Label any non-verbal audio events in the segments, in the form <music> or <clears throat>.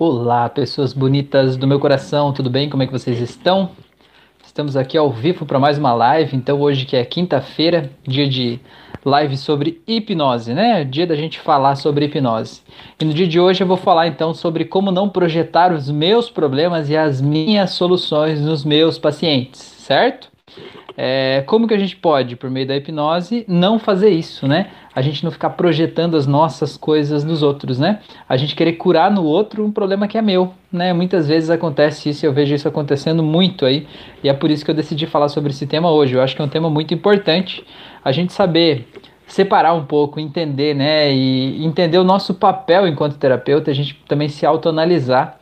Olá, pessoas bonitas do meu coração, tudo bem? Como é que vocês estão? Estamos aqui ao vivo para mais uma live. Então, hoje que é quinta-feira, dia de live sobre hipnose, né? Dia da gente falar sobre hipnose. E no dia de hoje eu vou falar então sobre como não projetar os meus problemas e as minhas soluções nos meus pacientes, certo? É, como que a gente pode, por meio da hipnose, não fazer isso, né? A gente não ficar projetando as nossas coisas nos outros, né? A gente querer curar no outro um problema que é meu, né? Muitas vezes acontece isso, eu vejo isso acontecendo muito aí, e é por isso que eu decidi falar sobre esse tema hoje. Eu acho que é um tema muito importante a gente saber separar um pouco, entender, né? E entender o nosso papel enquanto terapeuta, a gente também se autoanalisar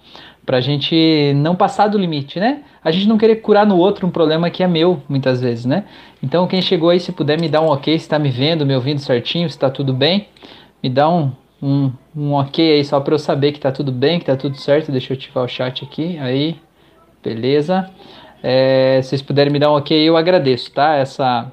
para a gente não passar do limite, né? A gente não querer curar no outro um problema que é meu, muitas vezes, né? Então, quem chegou aí, se puder me dar um ok, se está me vendo, me ouvindo certinho, se está tudo bem, me dá um, um, um ok aí só para eu saber que está tudo bem, que está tudo certo. Deixa eu ativar o chat aqui, aí, beleza. É, se vocês puderem me dar um ok, eu agradeço, tá? Essa,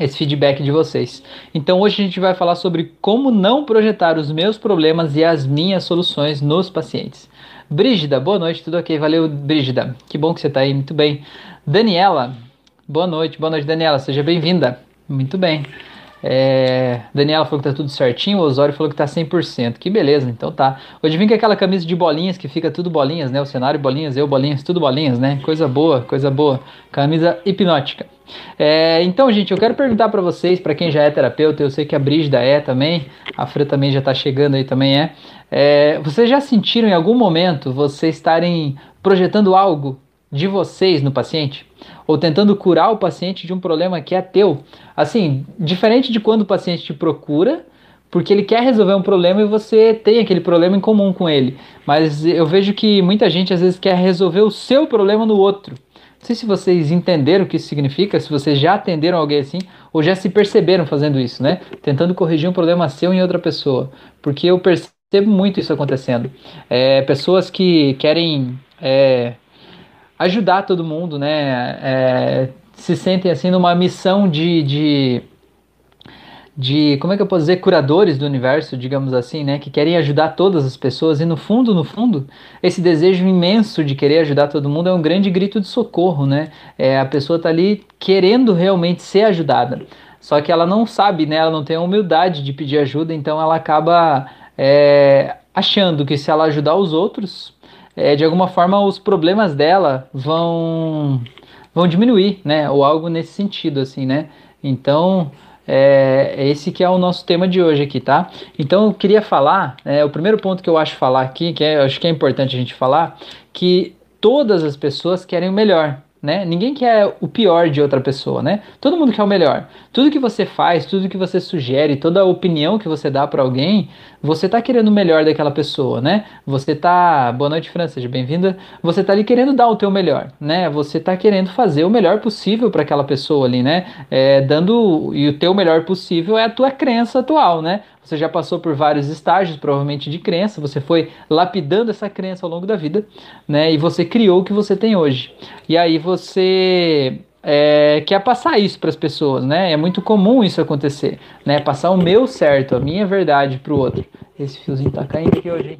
esse feedback de vocês. Então hoje a gente vai falar sobre como não projetar os meus problemas e as minhas soluções nos pacientes. Brígida, boa noite, tudo ok? Valeu, Brígida. Que bom que você está aí, muito bem. Daniela, boa noite, boa noite, Daniela, seja bem-vinda. Muito bem. É, Daniela falou que tá tudo certinho, o Osório falou que tá 100%. Que beleza, então tá. Hoje vim com aquela camisa de bolinhas que fica tudo bolinhas, né? O cenário bolinhas, eu bolinhas, tudo bolinhas, né? Coisa boa, coisa boa. Camisa hipnótica. É, então, gente, eu quero perguntar para vocês, para quem já é terapeuta, eu sei que a Brígida é também, a Fran também já tá chegando aí também é. É vocês já sentiram em algum momento vocês estarem projetando algo de vocês no paciente? Ou tentando curar o paciente de um problema que é teu? Assim, diferente de quando o paciente te procura, porque ele quer resolver um problema e você tem aquele problema em comum com ele. Mas eu vejo que muita gente às vezes quer resolver o seu problema no outro. Não sei se vocês entenderam o que isso significa, se vocês já atenderam alguém assim, ou já se perceberam fazendo isso, né? Tentando corrigir um problema seu em outra pessoa. Porque eu percebo muito isso acontecendo. É, pessoas que querem é, ajudar todo mundo, né? É, se sentem assim numa missão de, de, de, como é que eu posso dizer, curadores do universo, digamos assim, né? Que querem ajudar todas as pessoas e no fundo, no fundo, esse desejo imenso de querer ajudar todo mundo é um grande grito de socorro, né? É, a pessoa tá ali querendo realmente ser ajudada. Só que ela não sabe, né? Ela não tem a humildade de pedir ajuda, então ela acaba é, achando que se ela ajudar os outros, é, de alguma forma os problemas dela vão vão diminuir, né? Ou algo nesse sentido, assim, né? Então, é, esse que é o nosso tema de hoje aqui, tá? Então, eu queria falar, é, o primeiro ponto que eu acho falar aqui, que é, eu acho que é importante a gente falar, que todas as pessoas querem o melhor, né? Ninguém quer o pior de outra pessoa, né? Todo mundo quer o melhor. Tudo que você faz, tudo que você sugere, toda a opinião que você dá para alguém, você tá querendo o melhor daquela pessoa, né? Você tá, boa noite, Fran, seja bem-vinda. Você tá ali querendo dar o teu melhor, né? Você tá querendo fazer o melhor possível para aquela pessoa ali, né? É, dando e o teu melhor possível é a tua crença atual, né? Você já passou por vários estágios, provavelmente de crença, você foi lapidando essa crença ao longo da vida, né? E você criou o que você tem hoje. E aí você é, quer passar isso para as pessoas, né? É muito comum isso acontecer, né? Passar o meu certo, a minha verdade para o outro. Esse fiozinho tá caindo aqui hoje, hein?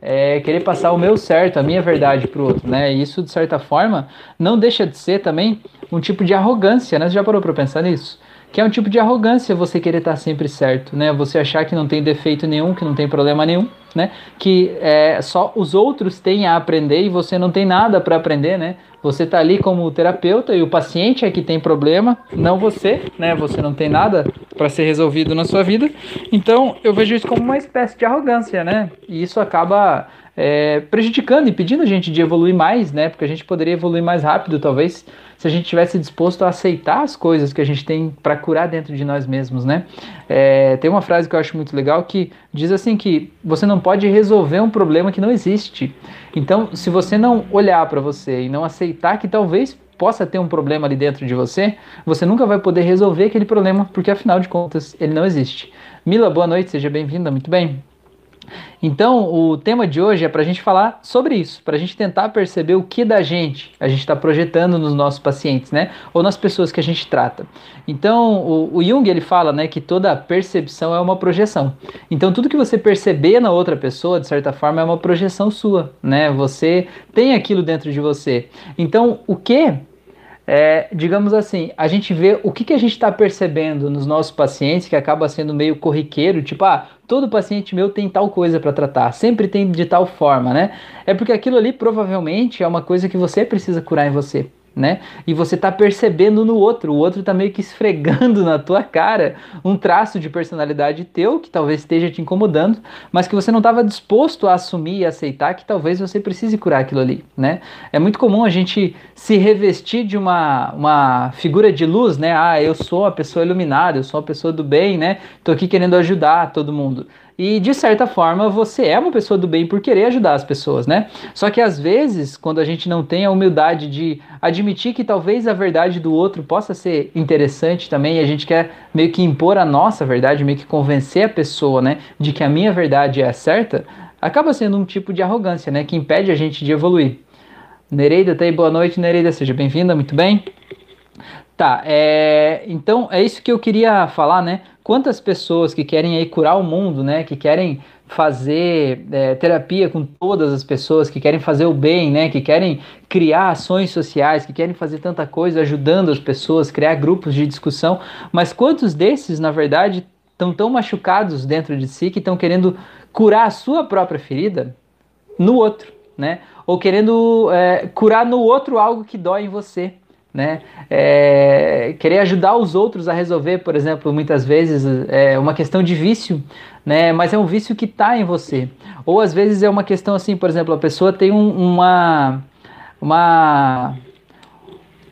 É, querer passar o meu certo, a minha verdade para o outro, né? Isso de certa forma não deixa de ser também um tipo de arrogância, né? Você já parou para pensar nisso? que é um tipo de arrogância você querer estar sempre certo, né? Você achar que não tem defeito nenhum, que não tem problema nenhum, né? Que é, só os outros têm a aprender e você não tem nada para aprender, né? Você está ali como terapeuta e o paciente é que tem problema, não você, né? Você não tem nada para ser resolvido na sua vida. Então eu vejo isso como uma espécie de arrogância, né? E isso acaba é, prejudicando e pedindo a gente de evoluir mais, né? Porque a gente poderia evoluir mais rápido, talvez, se a gente tivesse disposto a aceitar as coisas que a gente tem para curar dentro de nós mesmos, né? É, tem uma frase que eu acho muito legal que diz assim que você não pode resolver um problema que não existe. Então, se você não olhar para você e não aceitar que talvez possa ter um problema ali dentro de você, você nunca vai poder resolver aquele problema, porque afinal de contas ele não existe. Mila, boa noite, seja bem-vinda, muito bem. Então, o tema de hoje é para a gente falar sobre isso, para a gente tentar perceber o que da gente a gente está projetando nos nossos pacientes, né? Ou nas pessoas que a gente trata. Então, o, o, Jung ele fala, né, que toda percepção é uma projeção. Então, tudo que você perceber na outra pessoa, de certa forma, é uma projeção sua, né? Você tem aquilo dentro de você. Então, o que é, digamos assim, a gente vê o que, que a gente está percebendo nos nossos pacientes que acaba sendo meio corriqueiro, tipo, ah, todo paciente meu tem tal coisa para tratar, sempre tem de tal forma, né? É porque aquilo ali provavelmente é uma coisa que você precisa curar em você né? E você tá percebendo no outro, o outro tá meio que esfregando na tua cara um traço de personalidade teu que talvez esteja te incomodando, mas que você não estava disposto a assumir e aceitar que talvez você precise curar aquilo ali, né? É muito comum a gente se revestir de uma, uma figura de luz, né? Ah, eu sou a pessoa iluminada, eu sou a pessoa do bem, né? Tô aqui querendo ajudar todo mundo. E de certa forma você é uma pessoa do bem por querer ajudar as pessoas, né? Só que às vezes, quando a gente não tem a humildade de admitir que talvez a verdade do outro possa ser interessante também, e a gente quer meio que impor a nossa verdade, meio que convencer a pessoa, né, de que a minha verdade é a certa, acaba sendo um tipo de arrogância, né, que impede a gente de evoluir. Nereida tá aí, boa noite, Nereida, seja bem-vinda, muito bem. Tá, é, então é isso que eu queria falar, né? Quantas pessoas que querem aí curar o mundo, né, que querem fazer é, terapia com todas as pessoas, que querem fazer o bem, né, que querem criar ações sociais, que querem fazer tanta coisa ajudando as pessoas, criar grupos de discussão, mas quantos desses, na verdade, estão tão machucados dentro de si que estão querendo curar a sua própria ferida no outro, né, ou querendo é, curar no outro algo que dói em você né? É, querer ajudar os outros a resolver, por exemplo, muitas vezes é uma questão de vício, né? Mas é um vício que está em você. Ou às vezes é uma questão assim, por exemplo, a pessoa tem um, uma uma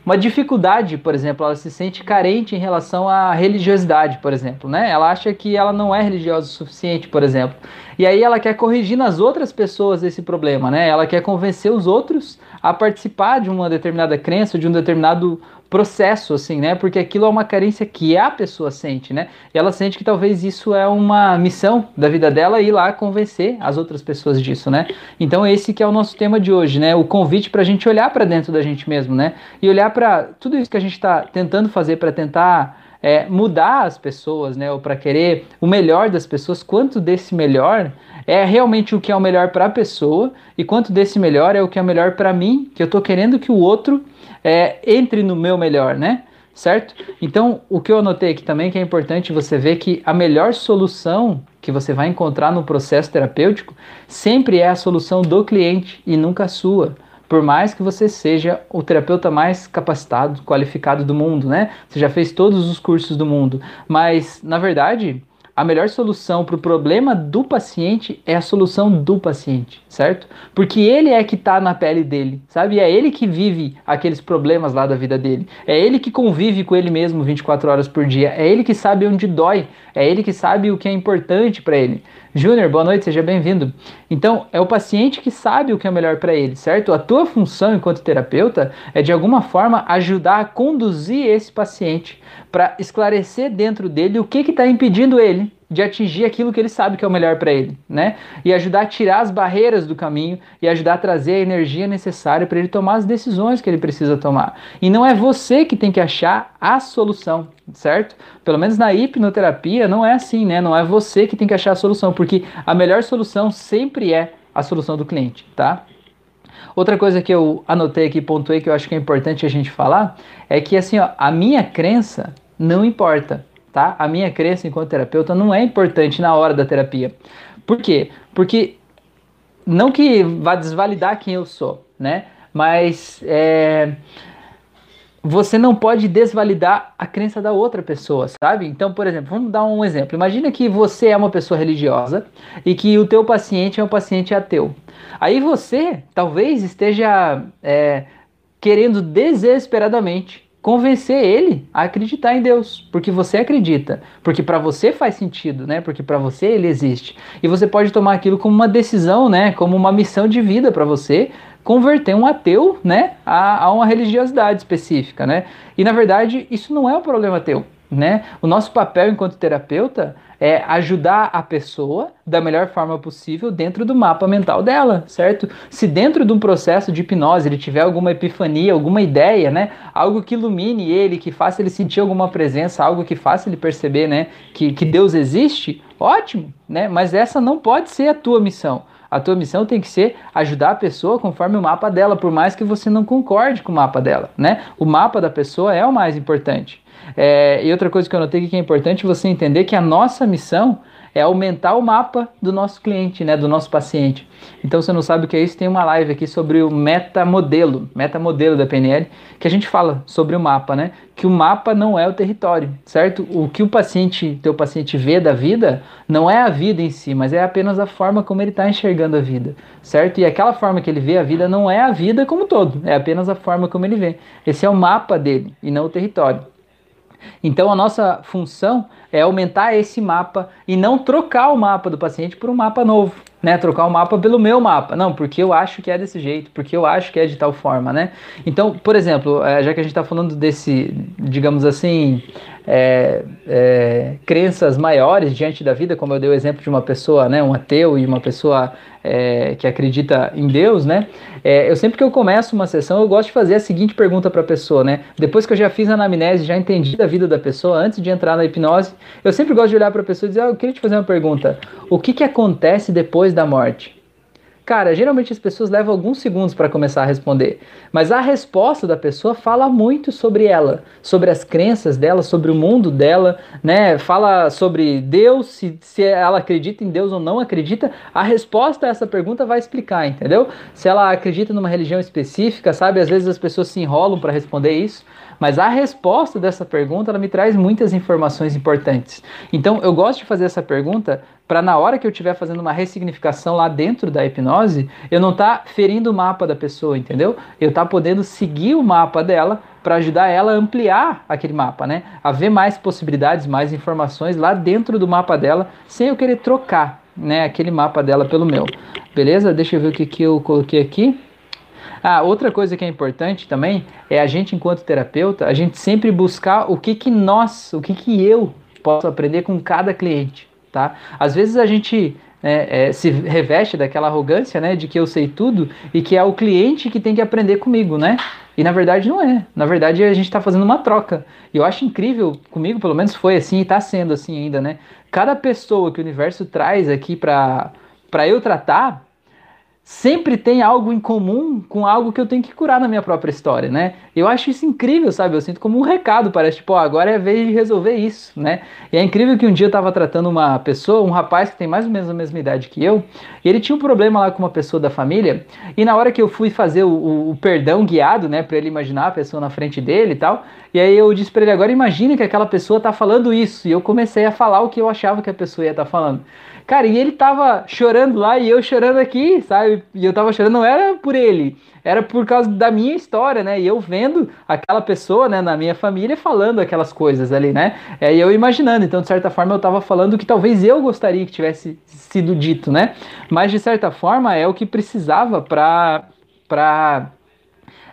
uma dificuldade, por exemplo, ela se sente carente em relação à religiosidade, por exemplo, né? Ela acha que ela não é religiosa o suficiente, por exemplo. E aí ela quer corrigir nas outras pessoas esse problema, né? Ela quer convencer os outros a participar de uma determinada crença, de um determinado processo, assim, né? Porque aquilo é uma carência que a pessoa sente, né? E ela sente que talvez isso é uma missão da vida dela ir lá convencer as outras pessoas disso, né? Então esse que é o nosso tema de hoje, né? O convite para a gente olhar para dentro da gente mesmo, né? E olhar para tudo isso que a gente está tentando fazer para tentar é, mudar as pessoas, né? Ou para querer o melhor das pessoas, quanto desse melhor é realmente o que é o melhor para a pessoa e quanto desse melhor é o que é o melhor para mim, que eu estou querendo que o outro é, entre no meu melhor, né? Certo? Então, o que eu anotei aqui também que é importante você ver que a melhor solução que você vai encontrar no processo terapêutico sempre é a solução do cliente e nunca a sua. Por mais que você seja o terapeuta mais capacitado, qualificado do mundo, né? Você já fez todos os cursos do mundo, mas na verdade, a melhor solução para o problema do paciente é a solução do paciente, certo? Porque ele é que está na pele dele, sabe? É ele que vive aqueles problemas lá da vida dele. É ele que convive com ele mesmo 24 horas por dia. É ele que sabe onde dói. É ele que sabe o que é importante para ele. Júnior, boa noite, seja bem-vindo. Então, é o paciente que sabe o que é melhor para ele, certo? A tua função enquanto terapeuta é de alguma forma ajudar a conduzir esse paciente para esclarecer dentro dele o que está impedindo ele de atingir aquilo que ele sabe que é o melhor para ele, né? E ajudar a tirar as barreiras do caminho e ajudar a trazer a energia necessária para ele tomar as decisões que ele precisa tomar. E não é você que tem que achar a solução, certo? Pelo menos na hipnoterapia não é assim, né? Não é você que tem que achar a solução, porque a melhor solução sempre é a solução do cliente, tá? Outra coisa que eu anotei aqui, pontuei, que eu acho que é importante a gente falar, é que assim, ó, a minha crença não importa, tá? A minha crença enquanto terapeuta não é importante na hora da terapia. Por quê? Porque não que vá desvalidar quem eu sou, né? Mas é, você não pode desvalidar a crença da outra pessoa, sabe? Então, por exemplo, vamos dar um exemplo. Imagina que você é uma pessoa religiosa e que o teu paciente é um paciente ateu. Aí você talvez esteja é, querendo desesperadamente convencer ele a acreditar em Deus, porque você acredita, porque para você faz sentido, né? Porque para você ele existe. E você pode tomar aquilo como uma decisão, né? Como uma missão de vida para você converter um ateu, né, a, a uma religiosidade específica, né? E na verdade isso não é um problema teu, né? O nosso papel enquanto terapeuta é ajudar a pessoa da melhor forma possível dentro do mapa mental dela, certo? Se dentro de um processo de hipnose ele tiver alguma epifania, alguma ideia, né, algo que ilumine ele, que faça ele sentir alguma presença, algo que faça ele perceber, né, que, que Deus existe, ótimo, né? Mas essa não pode ser a tua missão. A tua missão tem que ser ajudar a pessoa conforme o mapa dela, por mais que você não concorde com o mapa dela, né? O mapa da pessoa é o mais importante. É, e outra coisa que eu notei que é importante você entender que a nossa missão é aumentar o mapa do nosso cliente, né, do nosso paciente. Então, você não sabe o que é isso, tem uma live aqui sobre o metamodelo, metamodelo da PNL, que a gente fala sobre o mapa, né? Que o mapa não é o território, certo? O que o paciente, teu paciente vê da vida, não é a vida em si, mas é apenas a forma como ele está enxergando a vida, certo? E aquela forma que ele vê a vida não é a vida como todo, é apenas a forma como ele vê. Esse é o mapa dele e não o território. Então a nossa função é aumentar esse mapa e não trocar o mapa do paciente por um mapa novo, né? Trocar o mapa pelo meu mapa. Não, porque eu acho que é desse jeito, porque eu acho que é de tal forma, né? Então, por exemplo, eh, já que a gente está falando desse, digamos assim, é, é, crenças maiores diante da vida, como eu dei o exemplo de uma pessoa, né, um ateu e uma pessoa é, que acredita em Deus, né? É, eu sempre que eu começo uma sessão, eu gosto de fazer a seguinte pergunta para a pessoa, né? Depois que eu já fiz a anamnese, já entendi da vida da pessoa, antes de entrar na hipnose, eu sempre gosto de olhar para a pessoa e dizer: ah, eu queria te fazer uma pergunta. O que, que acontece depois da morte? Cara, geralmente as pessoas levam alguns segundos para começar a responder, mas a resposta da pessoa fala muito sobre ela, sobre as crenças dela, sobre o mundo dela, né? Fala sobre Deus, se, se ela acredita em Deus ou não acredita. A resposta a essa pergunta vai explicar, entendeu? Se ela acredita numa religião específica, sabe? Às vezes as pessoas se enrolam para responder isso. Mas a resposta dessa pergunta ela me traz muitas informações importantes. Então eu gosto de fazer essa pergunta para na hora que eu estiver fazendo uma ressignificação lá dentro da hipnose, eu não tá ferindo o mapa da pessoa, entendeu? Eu tá podendo seguir o mapa dela para ajudar ela a ampliar aquele mapa, né? A ver mais possibilidades, mais informações lá dentro do mapa dela, sem eu querer trocar, né, aquele mapa dela pelo meu. Beleza? Deixa eu ver o que, que eu coloquei aqui. Ah, outra coisa que é importante também é a gente, enquanto terapeuta, a gente sempre buscar o que que nós, o que que eu posso aprender com cada cliente, tá? Às vezes a gente é, é, se reveste daquela arrogância, né, de que eu sei tudo e que é o cliente que tem que aprender comigo, né? E na verdade não é. Na verdade a gente está fazendo uma troca. E eu acho incrível, comigo pelo menos foi assim e está sendo assim ainda, né? Cada pessoa que o universo traz aqui para eu tratar, sempre tem algo em comum com algo que eu tenho que curar na minha própria história, né? Eu acho isso incrível, sabe? Eu sinto como um recado, parece tipo, ó, agora é a vez de resolver isso, né? E é incrível que um dia eu tava tratando uma pessoa, um rapaz que tem mais ou menos a mesma idade que eu, e ele tinha um problema lá com uma pessoa da família, e na hora que eu fui fazer o, o, o perdão guiado, né, para ele imaginar a pessoa na frente dele e tal, e aí eu disse para ele, agora imagine que aquela pessoa tá falando isso, e eu comecei a falar o que eu achava que a pessoa ia estar tá falando. Cara, e ele tava chorando lá e eu chorando aqui, sabe? E eu tava chorando, não era por ele, era por causa da minha história, né? E eu vendo aquela pessoa, né, na minha família falando aquelas coisas ali, né? É, e eu imaginando, então de certa forma eu tava falando que talvez eu gostaria que tivesse sido dito, né? Mas de certa forma é o que precisava para para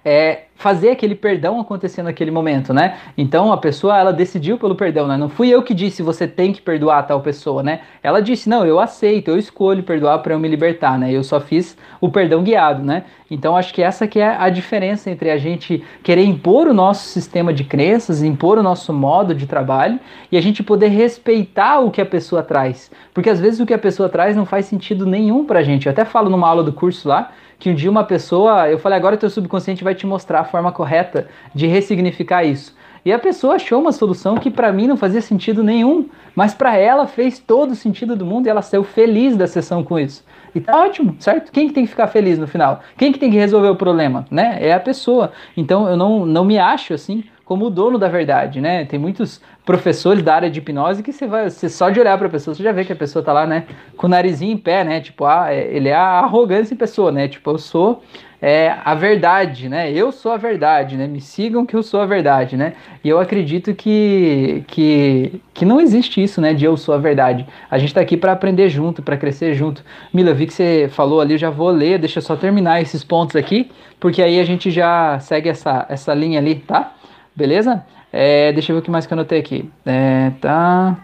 é, fazer aquele perdão acontecer naquele momento, né? Então a pessoa ela decidiu pelo perdão, né? Não fui eu que disse você tem que perdoar tal pessoa, né? Ela disse não, eu aceito, eu escolho perdoar para eu me libertar, né? Eu só fiz o perdão guiado, né? Então acho que essa que é a diferença entre a gente querer impor o nosso sistema de crenças, impor o nosso modo de trabalho e a gente poder respeitar o que a pessoa traz, porque às vezes o que a pessoa traz não faz sentido nenhum para a gente. Eu até falo numa aula do curso lá que um dia uma pessoa, eu falei, agora o teu subconsciente vai te mostrar a forma correta de ressignificar isso. E a pessoa achou uma solução que para mim não fazia sentido nenhum, mas para ela fez todo o sentido do mundo e ela saiu feliz da sessão com isso. E tá ótimo, certo? Quem que tem que ficar feliz no final? Quem que tem que resolver o problema, né? É a pessoa. Então eu não, não me acho assim como o dono da verdade, né? Tem muitos professores da área de hipnose que você vai, você só de olhar para a pessoa, você já vê que a pessoa tá lá, né, com o narizinho em pé, né? Tipo, ah, é, ele é a arrogância em pessoa, né? Tipo, eu sou é, a verdade, né? Eu sou a verdade, né? Me sigam que eu sou a verdade, né? E eu acredito que, que, que não existe isso, né? De eu sou a verdade. A gente tá aqui para aprender junto, para crescer junto. Mila, vi que você falou ali, já vou ler, deixa eu só terminar esses pontos aqui, porque aí a gente já segue essa, essa linha ali, tá? Beleza? É, deixa eu ver o que mais que eu anotei aqui. É, tá.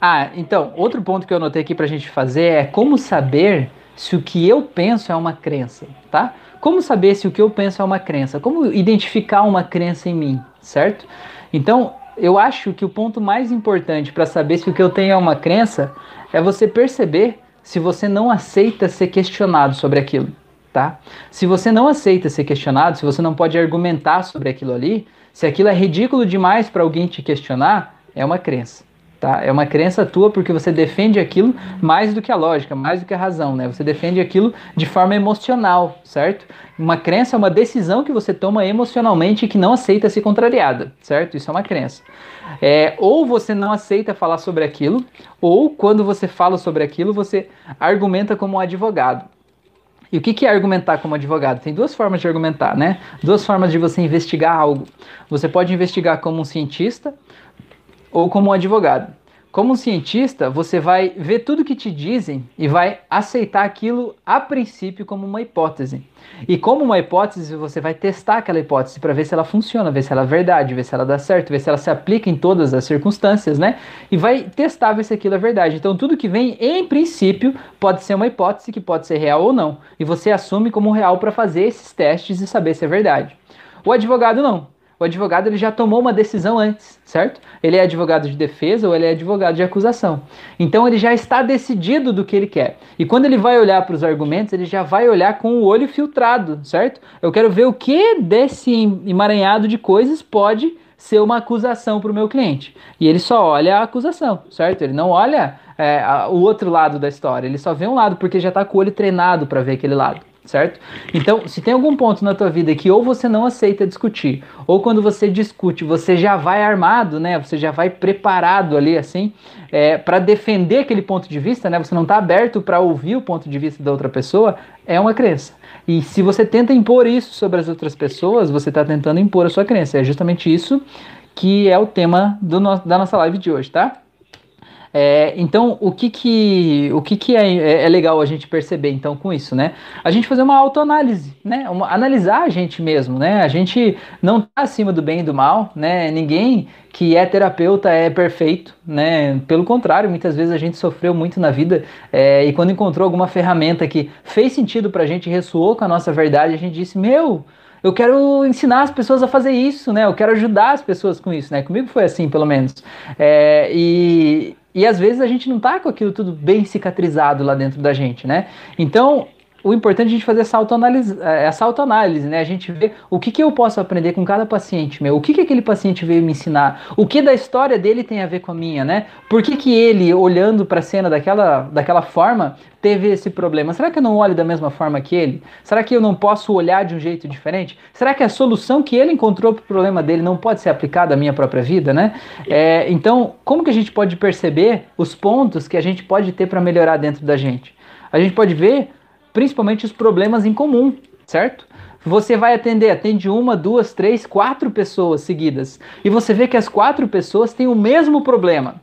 Ah, então, outro ponto que eu anotei aqui pra gente fazer é como saber se o que eu penso é uma crença, tá? Como saber se o que eu penso é uma crença? Como identificar uma crença em mim, certo? Então, eu acho que o ponto mais importante para saber se o que eu tenho é uma crença é você perceber se você não aceita ser questionado sobre aquilo, tá? Se você não aceita ser questionado, se você não pode argumentar sobre aquilo ali, se aquilo é ridículo demais para alguém te questionar, é uma crença. Tá? É uma crença tua porque você defende aquilo mais do que a lógica, mais do que a razão, né? Você defende aquilo de forma emocional, certo? Uma crença é uma decisão que você toma emocionalmente e que não aceita ser contrariada, certo? Isso é uma crença. É, ou você não aceita falar sobre aquilo, ou quando você fala sobre aquilo, você argumenta como um advogado. E o que é argumentar como advogado? Tem duas formas de argumentar, né? Duas formas de você investigar algo. Você pode investigar como um cientista, ou como um advogado. Como um cientista, você vai ver tudo que te dizem e vai aceitar aquilo a princípio como uma hipótese. E como uma hipótese, você vai testar aquela hipótese para ver se ela funciona, ver se ela é verdade, ver se ela dá certo, ver se ela se aplica em todas as circunstâncias, né? E vai testar ver se aquilo é verdade. Então, tudo que vem, em princípio, pode ser uma hipótese que pode ser real ou não. E você assume como real para fazer esses testes e saber se é verdade. O advogado não o advogado ele já tomou uma decisão antes, certo? Ele é advogado de defesa ou ele é advogado de acusação. Então ele já está decidido do que ele quer. E quando ele vai olhar para os argumentos, ele já vai olhar com o olho filtrado, certo? Eu quero ver o que desse emaranhado de coisas pode ser uma acusação para o meu cliente. E ele só olha a acusação, certo? Ele não olha é, a, o outro lado da história, ele só vê um lado porque já está com o olho treinado para ver aquele lado certo? Então, se tem algum ponto na tua vida que ou você não aceita discutir, ou quando você discute, você já vai armado, né? Você já vai preparado ali assim, é, para defender aquele ponto de vista, né? Você não está aberto para ouvir o ponto de vista da outra pessoa, é uma crença. E se você tenta impor isso sobre as outras pessoas, você está tentando impor a sua crença. É justamente isso que é o tema do no da nossa live de hoje, tá? É, então, o que que, o que, que é, é, é, legal a gente perceber então com isso, né? A gente fazer uma autoanálise, né? Uma, analisar a gente mesmo, né? A gente não tá acima do bem e do mal, né? Ninguém que é terapeuta é perfeito, né? Pelo contrário, muitas vezes a gente sofreu muito na vida é, e quando encontrou alguma ferramenta que fez sentido pra gente, ressoou com a nossa verdade, a gente disse, meu, eu quero ensinar as pessoas a fazer isso, né? Eu quero ajudar as pessoas com isso, né? Comigo foi assim, pelo menos. É, e, e às vezes a gente não tá com aquilo tudo bem cicatrizado lá dentro da gente, né? Então, o importante é a gente fazer essa autoanálise, é, essa autoanálise, né? A gente ver o que, que eu posso aprender com cada paciente meu, o que, que aquele paciente veio me ensinar, o que da história dele tem a ver com a minha, né? Por que, que ele, olhando para a cena daquela, daquela forma, teve esse problema? Será que eu não olho da mesma forma que ele? Será que eu não posso olhar de um jeito diferente? Será que a solução que ele encontrou para o problema dele não pode ser aplicada à minha própria vida, né? É, então, como que a gente pode perceber os pontos que a gente pode ter para melhorar dentro da gente? A gente pode ver principalmente os problemas em comum, certo? Você vai atender, atende uma, duas, três, quatro pessoas seguidas e você vê que as quatro pessoas têm o mesmo problema.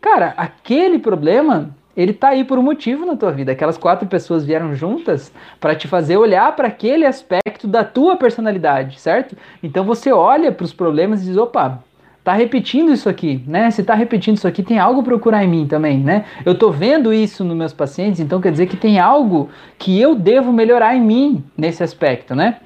Cara, aquele problema ele tá aí por um motivo na tua vida. Aquelas quatro pessoas vieram juntas para te fazer olhar para aquele aspecto da tua personalidade, certo? Então você olha para os problemas e diz: opa, tá repetindo isso aqui, né? Se tá repetindo isso aqui, tem algo procurar em mim também, né? Eu tô vendo isso nos meus pacientes, então quer dizer que tem algo que eu devo melhorar em mim nesse aspecto, né?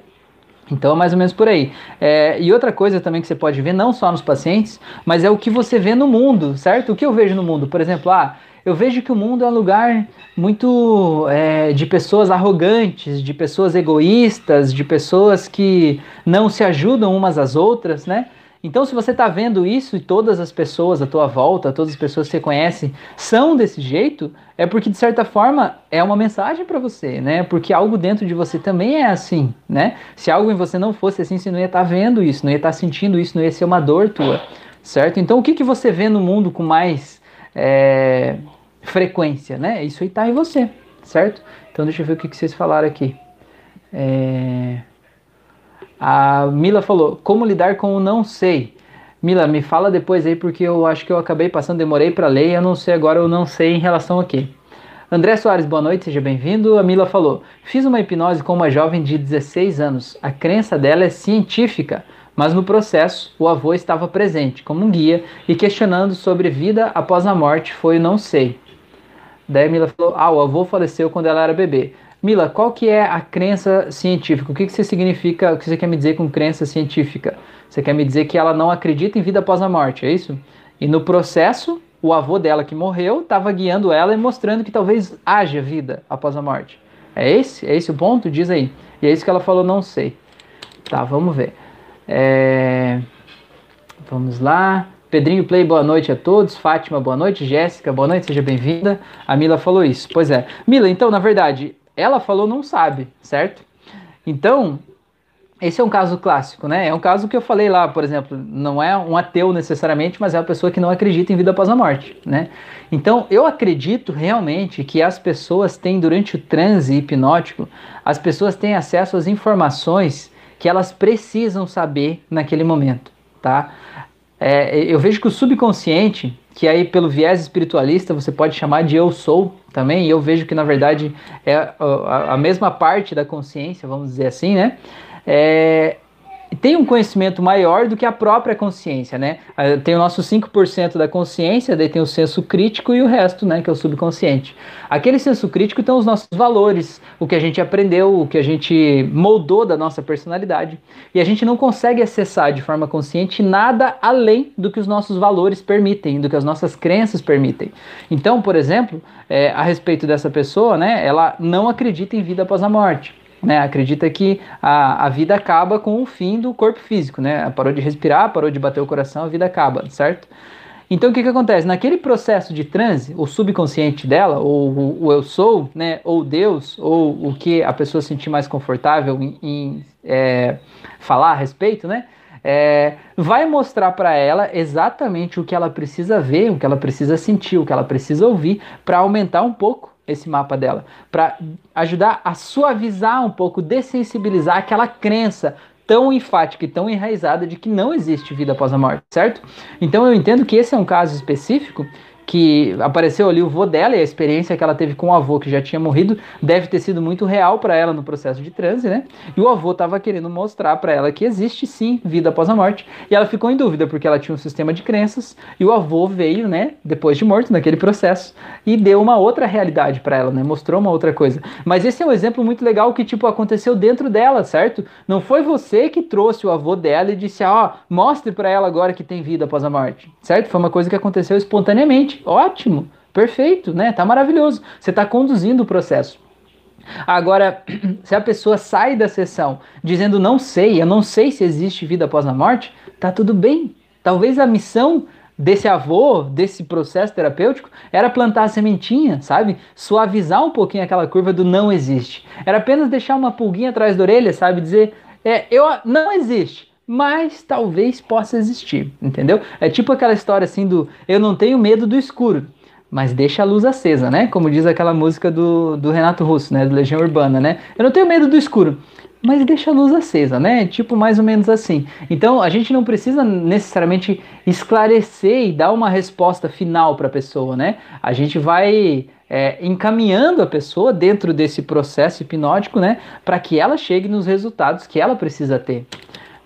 Então é mais ou menos por aí. É, e outra coisa também que você pode ver, não só nos pacientes, mas é o que você vê no mundo, certo? O que eu vejo no mundo? Por exemplo, ah, eu vejo que o mundo é um lugar muito é, de pessoas arrogantes, de pessoas egoístas, de pessoas que não se ajudam umas às outras, né? Então, se você está vendo isso e todas as pessoas à tua volta, todas as pessoas que você conhece, são desse jeito, é porque de certa forma é uma mensagem para você, né? Porque algo dentro de você também é assim, né? Se algo em você não fosse assim, você não ia estar tá vendo isso, não ia estar tá sentindo isso, não ia ser uma dor tua, certo? Então, o que, que você vê no mundo com mais é, frequência, né? Isso aí está em você, certo? Então, deixa eu ver o que, que vocês falaram aqui. É... A Mila falou: Como lidar com o não sei? Mila, me fala depois aí, porque eu acho que eu acabei passando, demorei para ler, eu não sei agora, eu não sei em relação a quê. André Soares, boa noite, seja bem-vindo. A Mila falou: Fiz uma hipnose com uma jovem de 16 anos. A crença dela é científica, mas no processo o avô estava presente como um guia e questionando sobre vida após a morte foi o não sei. Daí a Mila falou: Ah, o avô faleceu quando ela era bebê. Mila, qual que é a crença científica? O que, que você significa, o que você quer me dizer com crença científica? Você quer me dizer que ela não acredita em vida após a morte, é isso? E no processo, o avô dela que morreu estava guiando ela e mostrando que talvez haja vida após a morte. É esse? É esse o ponto? Diz aí. E é isso que ela falou, não sei. Tá, vamos ver. É... Vamos lá. Pedrinho Play, boa noite a todos. Fátima, boa noite. Jéssica, boa noite, seja bem-vinda. A Mila falou isso. Pois é. Mila, então, na verdade, ela falou não sabe, certo? Então, esse é um caso clássico, né? É um caso que eu falei lá, por exemplo, não é um ateu necessariamente, mas é uma pessoa que não acredita em vida após a morte, né? Então, eu acredito realmente que as pessoas têm, durante o transe hipnótico, as pessoas têm acesso às informações que elas precisam saber naquele momento, tá? É, eu vejo que o subconsciente, que aí pelo viés espiritualista você pode chamar de eu sou também, e eu vejo que na verdade é a, a mesma parte da consciência, vamos dizer assim, né? É, tem um conhecimento maior do que a própria consciência, né? Ah, tem o nosso 5% da consciência, daí tem o senso crítico e o resto, né, que é o subconsciente. Aquele senso crítico estão os nossos valores, o que a gente aprendeu, o que a gente moldou da nossa personalidade. E a gente não consegue acessar de forma consciente nada além do que os nossos valores permitem, do que as nossas crenças permitem. Então, por exemplo, é, a respeito dessa pessoa, né, ela não acredita em vida após a morte né, acredita que a, a vida acaba com o fim do corpo físico, né? Parou de respirar, parou de bater o coração, a vida acaba, certo? Então o que, que acontece? Naquele processo de transe, o subconsciente dela, ou o, o eu sou, né, ou Deus, ou o que a pessoa sentir mais confortável em, em é, falar a respeito, né? É, vai mostrar para ela exatamente o que ela precisa ver, o que ela precisa sentir, o que ela precisa ouvir para aumentar um pouco esse mapa dela, para ajudar a suavizar um pouco, dessensibilizar aquela crença tão enfática e tão enraizada de que não existe vida após a morte, certo? Então eu entendo que esse é um caso específico que apareceu ali o vô dela e a experiência que ela teve com o avô que já tinha morrido deve ter sido muito real para ela no processo de transe, né? E o avô estava querendo mostrar para ela que existe sim vida após a morte e ela ficou em dúvida porque ela tinha um sistema de crenças e o avô veio, né, depois de morto naquele processo e deu uma outra realidade para ela, né? Mostrou uma outra coisa. Mas esse é um exemplo muito legal que tipo aconteceu dentro dela, certo? Não foi você que trouxe o avô dela e disse: "Ó, oh, mostre para ela agora que tem vida após a morte", certo? Foi uma coisa que aconteceu espontaneamente ótimo, perfeito, né? Tá maravilhoso. Você está conduzindo o processo. Agora, <clears throat> se a pessoa sai da sessão dizendo não sei, eu não sei se existe vida após a morte, tá tudo bem. Talvez a missão desse avô, desse processo terapêutico, era plantar a sementinha, sabe? Suavizar um pouquinho aquela curva do não existe. Era apenas deixar uma pulguinha atrás da orelha, sabe? Dizer, é, eu não existe mas talvez possa existir, entendeu? É tipo aquela história assim do eu não tenho medo do escuro, mas deixa a luz acesa, né? Como diz aquela música do, do Renato Russo, né? Do Legião Urbana, né? Eu não tenho medo do escuro, mas deixa a luz acesa, né? Tipo mais ou menos assim. Então a gente não precisa necessariamente esclarecer e dar uma resposta final para a pessoa, né? A gente vai é, encaminhando a pessoa dentro desse processo hipnótico, né? Para que ela chegue nos resultados que ela precisa ter.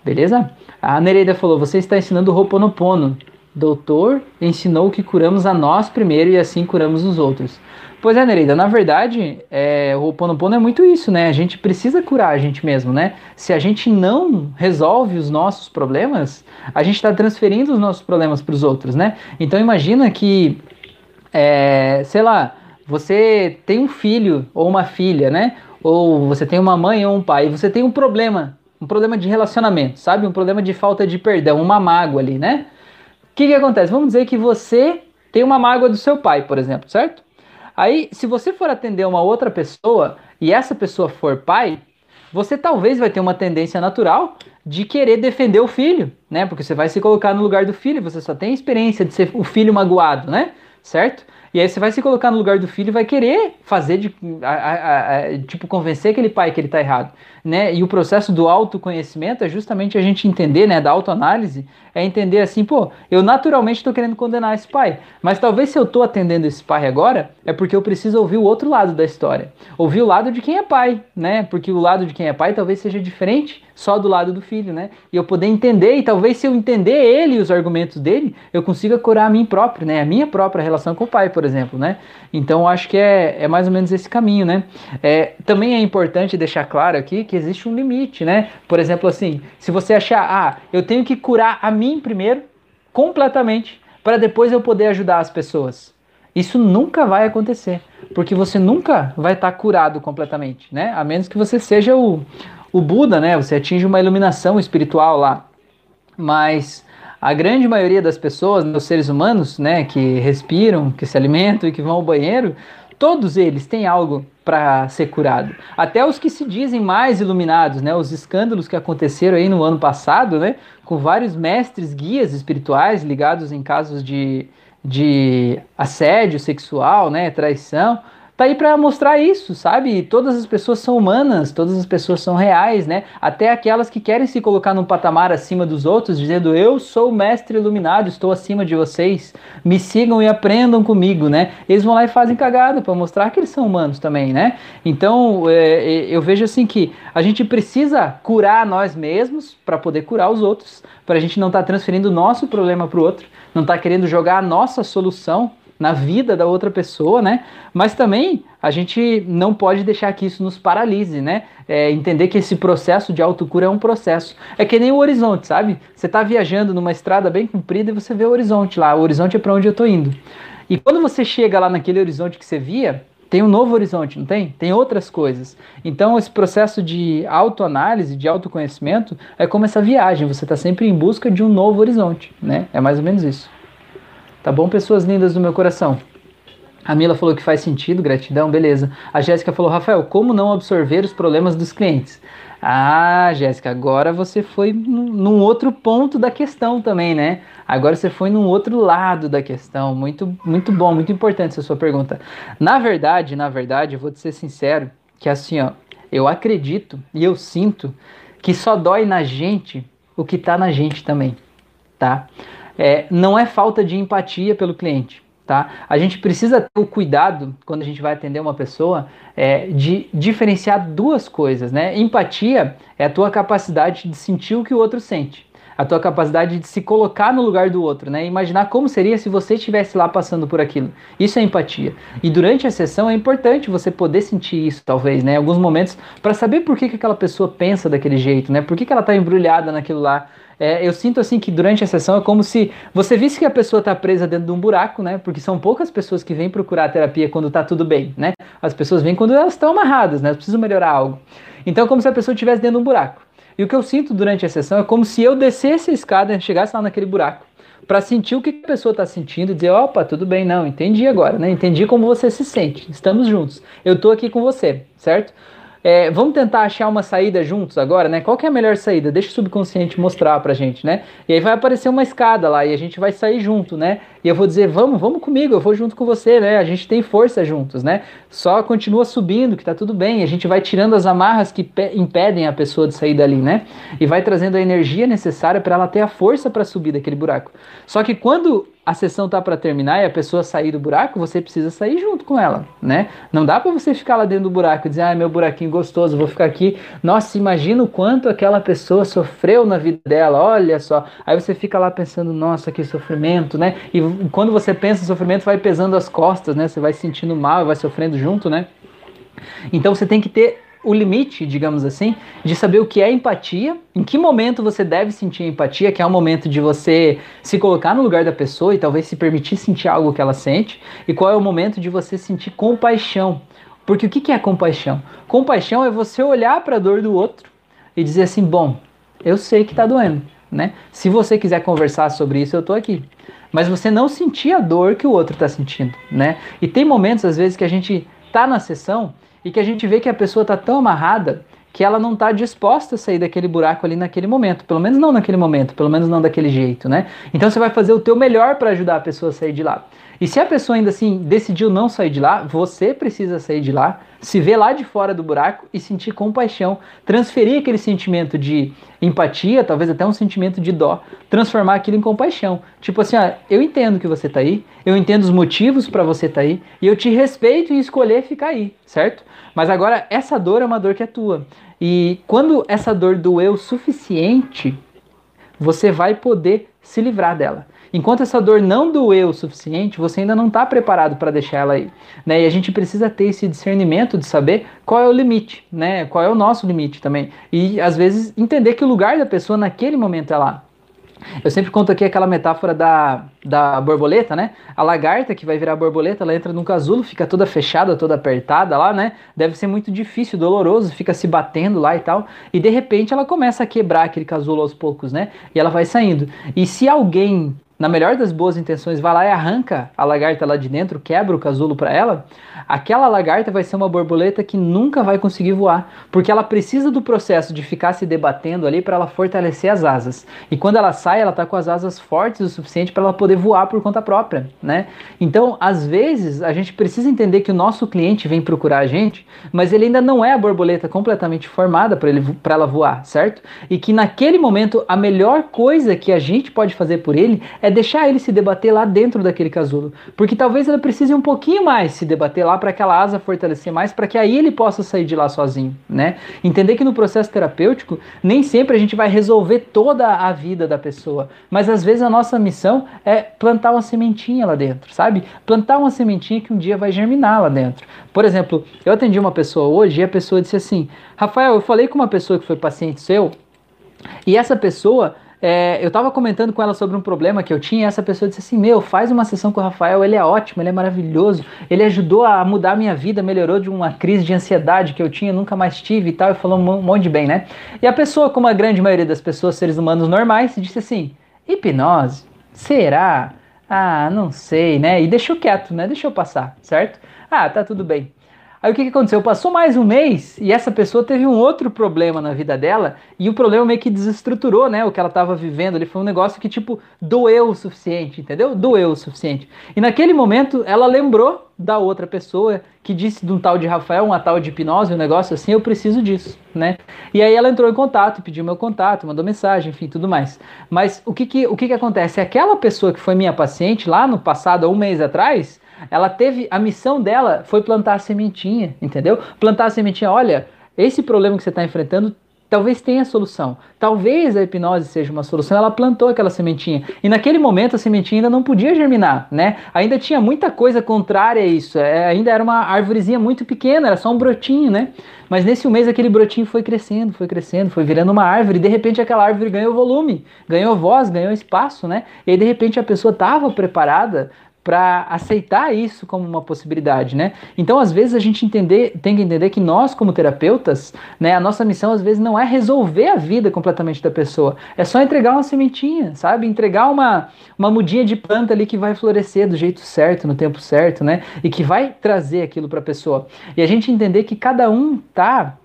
Beleza? A Nereida falou: Você está ensinando o Ho'oponopono. Doutor ensinou que curamos a nós primeiro e assim curamos os outros. Pois é, Nereida, na verdade, é, o Ho'oponopono é muito isso, né? A gente precisa curar a gente mesmo, né? Se a gente não resolve os nossos problemas, a gente está transferindo os nossos problemas para os outros, né? Então imagina que, é, sei lá, você tem um filho ou uma filha, né? Ou você tem uma mãe ou um pai, e você tem um problema um problema de relacionamento, sabe? Um problema de falta de perdão, uma mágoa ali, né? O que, que acontece? Vamos dizer que você tem uma mágoa do seu pai, por exemplo, certo? Aí, se você for atender uma outra pessoa e essa pessoa for pai, você talvez vai ter uma tendência natural de querer defender o filho, né? Porque você vai se colocar no lugar do filho, você só tem experiência de ser o filho magoado, né? Certo? E aí você vai se colocar no lugar do filho e vai querer fazer de a, a, a, tipo convencer aquele pai que ele está errado, né? E o processo do autoconhecimento é justamente a gente entender, né, da autoanálise, é entender assim, pô, eu naturalmente estou querendo condenar esse pai, mas talvez se eu estou atendendo esse pai agora, é porque eu preciso ouvir o outro lado da história. Ouvir o lado de quem é pai, né? Porque o lado de quem é pai talvez seja diferente só do lado do filho, né? E eu poder entender, e talvez se eu entender ele e os argumentos dele, eu consiga curar a mim próprio, né? A minha própria relação com o pai, por exemplo, né? Então acho que é, é mais ou menos esse caminho, né? É, também é importante deixar claro aqui que existe um limite, né? Por exemplo, assim, se você achar, ah, eu tenho que curar a mim primeiro, completamente, para depois eu poder ajudar as pessoas. Isso nunca vai acontecer, porque você nunca vai estar tá curado completamente, né? A menos que você seja o, o Buda, né? Você atinge uma iluminação espiritual lá. Mas a grande maioria das pessoas, os seres humanos, né, que respiram, que se alimentam e que vão ao banheiro, todos eles têm algo para ser curado. Até os que se dizem mais iluminados, né, os escândalos que aconteceram aí no ano passado, né, com vários mestres guias espirituais ligados em casos de, de assédio sexual, né, traição, tá aí para mostrar isso, sabe? Todas as pessoas são humanas, todas as pessoas são reais, né? Até aquelas que querem se colocar num patamar acima dos outros, dizendo eu sou o mestre iluminado, estou acima de vocês, me sigam e aprendam comigo, né? Eles vão lá e fazem cagada para mostrar que eles são humanos também, né? Então é, é, eu vejo assim que a gente precisa curar nós mesmos para poder curar os outros, para a gente não estar tá transferindo o nosso problema para o outro, não estar tá querendo jogar a nossa solução na vida da outra pessoa, né? Mas também a gente não pode deixar que isso nos paralise, né? É, entender que esse processo de autocura é um processo. É que nem o horizonte, sabe? Você está viajando numa estrada bem comprida e você vê o horizonte lá. O horizonte é para onde eu estou indo. E quando você chega lá naquele horizonte que você via, tem um novo horizonte, não tem? Tem outras coisas. Então, esse processo de autoanálise, de autoconhecimento, é como essa viagem. Você está sempre em busca de um novo horizonte, né? É mais ou menos isso. Tá bom, pessoas lindas do meu coração? A Mila falou que faz sentido, gratidão, beleza. A Jéssica falou, Rafael, como não absorver os problemas dos clientes? Ah, Jéssica, agora você foi num outro ponto da questão também, né? Agora você foi num outro lado da questão. Muito, muito bom, muito importante essa sua pergunta. Na verdade, na verdade, eu vou te ser sincero, que assim, ó, eu acredito e eu sinto que só dói na gente o que tá na gente também, tá? É, não é falta de empatia pelo cliente. Tá? A gente precisa ter o cuidado, quando a gente vai atender uma pessoa, é, de diferenciar duas coisas. Né? Empatia é a tua capacidade de sentir o que o outro sente a tua capacidade de se colocar no lugar do outro, né? Imaginar como seria se você estivesse lá passando por aquilo. Isso é empatia. E durante a sessão é importante você poder sentir isso, talvez, né? Em alguns momentos, para saber por que, que aquela pessoa pensa daquele jeito, né? Por que, que ela está embrulhada naquilo lá. É, eu sinto assim que durante a sessão é como se você visse que a pessoa está presa dentro de um buraco, né? Porque são poucas pessoas que vêm procurar a terapia quando está tudo bem, né? As pessoas vêm quando elas estão amarradas, né? Precisam melhorar algo. Então é como se a pessoa estivesse dentro de um buraco. E o que eu sinto durante a sessão é como se eu descesse a escada e chegasse lá naquele buraco para sentir o que a pessoa está sentindo e dizer, opa, tudo bem, não, entendi agora, né? Entendi como você se sente. Estamos juntos. Eu estou aqui com você, certo? É, vamos tentar achar uma saída juntos agora, né? Qual é a melhor saída? Deixa o subconsciente mostrar pra gente, né? E aí vai aparecer uma escada lá e a gente vai sair junto, né? E eu vou dizer, vamos, vamos comigo, eu vou junto com você, né? A gente tem força juntos, né? Só continua subindo, que tá tudo bem. A gente vai tirando as amarras que impedem a pessoa de sair dali, né? E vai trazendo a energia necessária para ela ter a força para subir daquele buraco. Só que quando a sessão tá para terminar e a pessoa sair do buraco, você precisa sair junto com ela, né? Não dá para você ficar lá dentro do buraco e dizer, ah, meu buraquinho gostoso, vou ficar aqui. Nossa, imagina o quanto aquela pessoa sofreu na vida dela, olha só. Aí você fica lá pensando, nossa, que sofrimento, né? E quando você pensa em sofrimento, vai pesando as costas, né? Você vai sentindo mal, vai sofrendo junto, né? Então você tem que ter o limite, digamos assim, de saber o que é empatia, em que momento você deve sentir empatia, que é o momento de você se colocar no lugar da pessoa e talvez se permitir sentir algo que ela sente, e qual é o momento de você sentir compaixão. Porque o que é compaixão? Compaixão é você olhar para a dor do outro e dizer assim: bom, eu sei que está doendo, né? Se você quiser conversar sobre isso, eu estou aqui. Mas você não sentir a dor que o outro está sentindo, né? E tem momentos, às vezes, que a gente tá na sessão e que a gente vê que a pessoa está tão amarrada que ela não está disposta a sair daquele buraco ali naquele momento, pelo menos não naquele momento, pelo menos não daquele jeito, né? Então você vai fazer o teu melhor para ajudar a pessoa a sair de lá. E se a pessoa ainda assim decidiu não sair de lá, você precisa sair de lá, se ver lá de fora do buraco e sentir compaixão, transferir aquele sentimento de empatia, talvez até um sentimento de dó, transformar aquilo em compaixão. Tipo assim, ah, eu entendo que você tá aí, eu entendo os motivos para você tá aí, e eu te respeito em escolher ficar aí, certo? Mas agora essa dor é uma dor que é tua. E quando essa dor doeu o suficiente, você vai poder se livrar dela. Enquanto essa dor não doeu o suficiente, você ainda não está preparado para deixar ela aí. Né? E a gente precisa ter esse discernimento de saber qual é o limite, né? qual é o nosso limite também. E às vezes entender que o lugar da pessoa naquele momento é lá. Eu sempre conto aqui aquela metáfora da, da borboleta, né? A lagarta que vai virar borboleta, ela entra num casulo, fica toda fechada, toda apertada lá, né? Deve ser muito difícil, doloroso, fica se batendo lá e tal. E de repente ela começa a quebrar aquele casulo aos poucos, né? E ela vai saindo. E se alguém na melhor das boas intenções, vai lá e arranca a lagarta lá de dentro, quebra o casulo para ela, aquela lagarta vai ser uma borboleta que nunca vai conseguir voar, porque ela precisa do processo de ficar se debatendo ali para ela fortalecer as asas. E quando ela sai, ela tá com as asas fortes o suficiente para ela poder voar por conta própria, né? Então, às vezes, a gente precisa entender que o nosso cliente vem procurar a gente, mas ele ainda não é a borboleta completamente formada para ela voar, certo? E que naquele momento a melhor coisa que a gente pode fazer por ele é é deixar ele se debater lá dentro daquele casulo. Porque talvez ela precise um pouquinho mais se debater lá para aquela asa fortalecer mais, para que aí ele possa sair de lá sozinho, né? Entender que no processo terapêutico, nem sempre a gente vai resolver toda a vida da pessoa, mas às vezes a nossa missão é plantar uma sementinha lá dentro, sabe? Plantar uma sementinha que um dia vai germinar lá dentro. Por exemplo, eu atendi uma pessoa hoje e a pessoa disse assim: Rafael, eu falei com uma pessoa que foi paciente seu, e essa pessoa é, eu estava comentando com ela sobre um problema que eu tinha e essa pessoa disse assim: Meu, faz uma sessão com o Rafael, ele é ótimo, ele é maravilhoso, ele ajudou a mudar a minha vida, melhorou de uma crise de ansiedade que eu tinha, nunca mais tive e tal, e falou um monte de bem, né? E a pessoa, como a grande maioria das pessoas, seres humanos normais, disse assim: Hipnose? Será? Ah, não sei, né? E deixou quieto, né? Deixou passar, certo? Ah, tá tudo bem. Aí o que, que aconteceu? Passou mais um mês e essa pessoa teve um outro problema na vida dela e o problema meio que desestruturou, né? O que ela estava vivendo ali foi um negócio que, tipo, doeu o suficiente, entendeu? Doeu o suficiente. E naquele momento ela lembrou da outra pessoa que disse de um tal de Rafael, uma tal de hipnose, um negócio assim, eu preciso disso, né? E aí ela entrou em contato, pediu meu contato, mandou mensagem, enfim, tudo mais. Mas o que que, o que, que acontece? Aquela pessoa que foi minha paciente lá no passado, um mês atrás, ela teve a missão dela foi plantar a sementinha, entendeu? Plantar a sementinha, olha, esse problema que você está enfrentando talvez tenha solução. Talvez a hipnose seja uma solução. Ela plantou aquela sementinha. E naquele momento a sementinha ainda não podia germinar, né? Ainda tinha muita coisa contrária a isso. É, ainda era uma árvorezinha muito pequena, era só um brotinho, né? Mas nesse mês aquele brotinho foi crescendo, foi crescendo, foi virando uma árvore. E de repente aquela árvore ganhou volume, ganhou voz, ganhou espaço, né? E aí de repente a pessoa estava preparada para aceitar isso como uma possibilidade, né? Então, às vezes a gente entender, tem que entender que nós como terapeutas, né, a nossa missão às vezes não é resolver a vida completamente da pessoa, é só entregar uma sementinha, sabe? Entregar uma uma mudinha de planta ali que vai florescer do jeito certo, no tempo certo, né? E que vai trazer aquilo para a pessoa. E a gente entender que cada um tá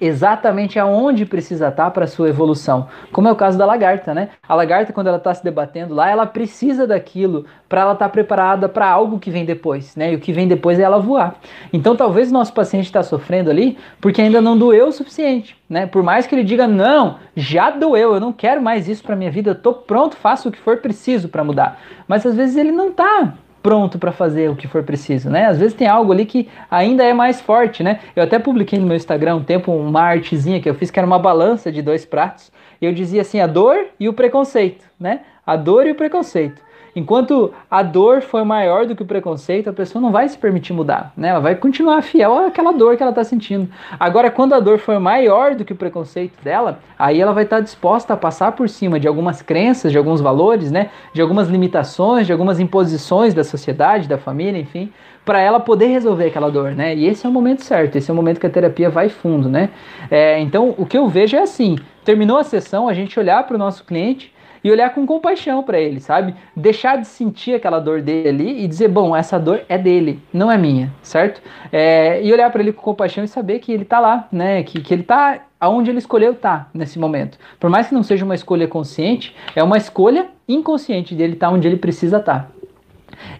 exatamente aonde precisa estar para sua evolução, como é o caso da lagarta, né? A lagarta quando ela está se debatendo lá, ela precisa daquilo para ela estar tá preparada para algo que vem depois, né? E o que vem depois é ela voar. Então talvez o nosso paciente está sofrendo ali porque ainda não doeu o suficiente, né? Por mais que ele diga não, já doeu, eu não quero mais isso para minha vida, eu tô pronto, faço o que for preciso para mudar. Mas às vezes ele não está pronto para fazer o que for preciso, né? Às vezes tem algo ali que ainda é mais forte, né? Eu até publiquei no meu Instagram um tempo uma artezinha que eu fiz que era uma balança de dois pratos e eu dizia assim a dor e o preconceito, né? A dor e o preconceito. Enquanto a dor for maior do que o preconceito, a pessoa não vai se permitir mudar, né? Ela vai continuar fiel àquela dor que ela está sentindo. Agora, quando a dor for maior do que o preconceito dela, aí ela vai estar tá disposta a passar por cima de algumas crenças, de alguns valores, né? De algumas limitações, de algumas imposições da sociedade, da família, enfim, para ela poder resolver aquela dor, né? E esse é o momento certo, esse é o momento que a terapia vai fundo, né? É, então, o que eu vejo é assim: terminou a sessão, a gente olhar para o nosso cliente e olhar com compaixão para ele, sabe? Deixar de sentir aquela dor dele ali e dizer, bom, essa dor é dele, não é minha, certo? É, e olhar para ele com compaixão e saber que ele tá lá, né? Que, que ele tá aonde ele escolheu estar tá nesse momento. Por mais que não seja uma escolha consciente, é uma escolha inconsciente dele estar tá onde ele precisa estar. Tá.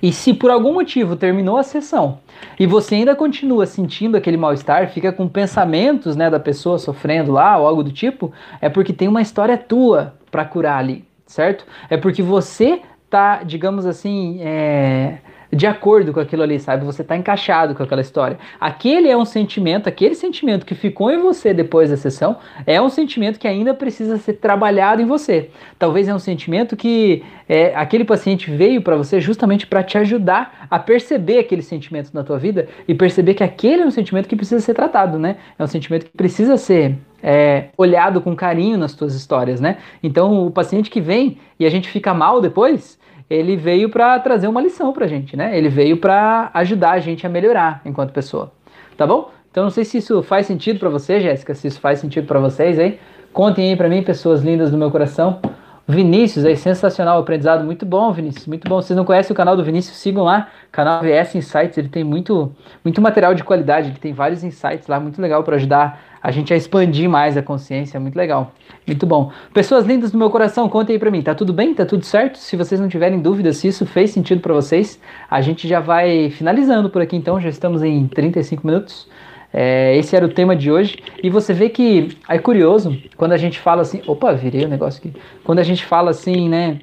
E se por algum motivo terminou a sessão e você ainda continua sentindo aquele mal-estar, fica com pensamentos né, da pessoa sofrendo lá ou algo do tipo, é porque tem uma história tua para curar ali, certo? É porque você tá, digamos assim, é, de acordo com aquilo ali, sabe? Você está encaixado com aquela história. Aquele é um sentimento, aquele sentimento que ficou em você depois da sessão, é um sentimento que ainda precisa ser trabalhado em você. Talvez é um sentimento que é, aquele paciente veio para você justamente para te ajudar a perceber aquele sentimento na tua vida e perceber que aquele é um sentimento que precisa ser tratado, né? É um sentimento que precisa ser é, olhado com carinho nas tuas histórias, né? Então, o paciente que vem e a gente fica mal depois, ele veio para trazer uma lição para a gente, né? Ele veio para ajudar a gente a melhorar enquanto pessoa, tá bom? Então não sei se isso faz sentido para você, Jéssica, se isso faz sentido para vocês aí. Contem aí para mim, pessoas lindas do meu coração. Vinícius, aí, sensacional, aprendizado, muito bom, Vinícius, muito bom. Vocês não conhecem o canal do Vinícius, sigam lá, canal VS Insights, ele tem muito, muito material de qualidade, ele tem vários insights lá, muito legal para ajudar a gente a expandir mais a consciência, muito legal, muito bom. Pessoas lindas do meu coração, contem aí para mim, tá tudo bem? Tá tudo certo? Se vocês não tiverem dúvidas se isso fez sentido para vocês, a gente já vai finalizando por aqui então, já estamos em 35 minutos. É, esse era o tema de hoje. E você vê que é curioso quando a gente fala assim. Opa, virei o negócio aqui. Quando a gente fala assim, né?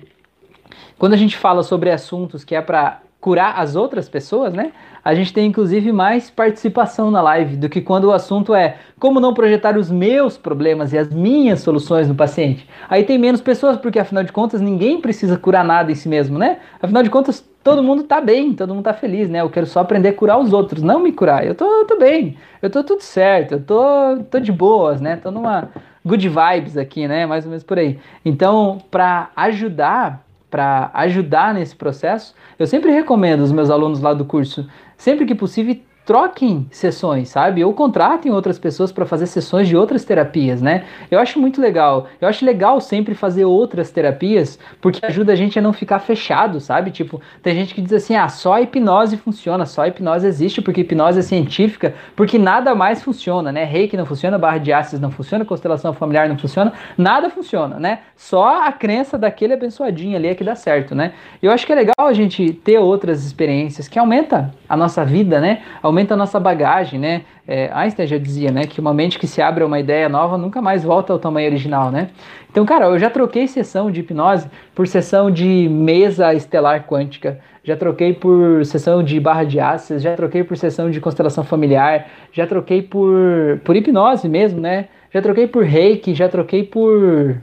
Quando a gente fala sobre assuntos que é para curar as outras pessoas, né? A gente tem inclusive mais participação na live do que quando o assunto é como não projetar os meus problemas e as minhas soluções no paciente. Aí tem menos pessoas, porque afinal de contas ninguém precisa curar nada em si mesmo, né? Afinal de contas, todo mundo tá bem, todo mundo tá feliz, né? Eu quero só aprender a curar os outros, não me curar. Eu tô, eu tô bem, eu tô tudo certo, eu tô, tô de boas, né? Tô numa good vibes aqui, né? Mais ou menos por aí. Então, para ajudar, para ajudar nesse processo, eu sempre recomendo os meus alunos lá do curso, sempre que possível, troquem sessões, sabe? Ou contratem outras pessoas para fazer sessões de outras terapias, né? Eu acho muito legal. Eu acho legal sempre fazer outras terapias, porque ajuda a gente a não ficar fechado, sabe? Tipo, tem gente que diz assim: "Ah, só a hipnose funciona, só a hipnose existe porque hipnose é científica, porque nada mais funciona, né? Reiki não funciona, barra de ácidos não funciona, constelação familiar não funciona, nada funciona, né? Só a crença daquele abençoadinho ali é que dá certo, né? Eu acho que é legal a gente ter outras experiências que aumenta a nossa vida, né? Aumenta a nossa bagagem, né? É, Einstein já dizia, né, que uma mente que se abre a uma ideia nova nunca mais volta ao tamanho original, né? Então, cara, eu já troquei sessão de hipnose por sessão de mesa estelar quântica, já troquei por sessão de barra de ácidos, já troquei por sessão de constelação familiar, já troquei por, por hipnose mesmo, né? Já troquei por reiki, já troquei por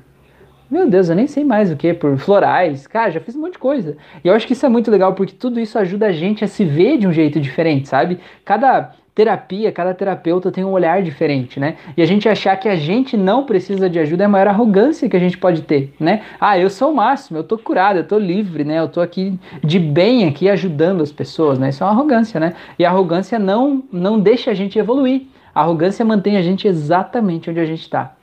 meu Deus, eu nem sei mais o que, por florais. Cara, já fiz um monte de coisa. E eu acho que isso é muito legal porque tudo isso ajuda a gente a se ver de um jeito diferente, sabe? Cada terapia, cada terapeuta tem um olhar diferente, né? E a gente achar que a gente não precisa de ajuda é a maior arrogância que a gente pode ter, né? Ah, eu sou o máximo, eu tô curado, eu tô livre, né? Eu tô aqui de bem aqui ajudando as pessoas, né? Isso é uma arrogância, né? E a arrogância não não deixa a gente evoluir. A arrogância mantém a gente exatamente onde a gente está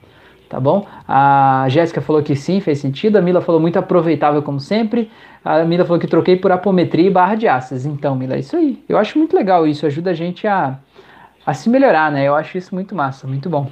tá bom? A Jéssica falou que sim, fez sentido. A Mila falou muito aproveitável como sempre. A Mila falou que troquei por apometria e barra de ácidos. Então, Mila, é isso aí. Eu acho muito legal isso, ajuda a gente a, a se melhorar, né? Eu acho isso muito massa, muito bom.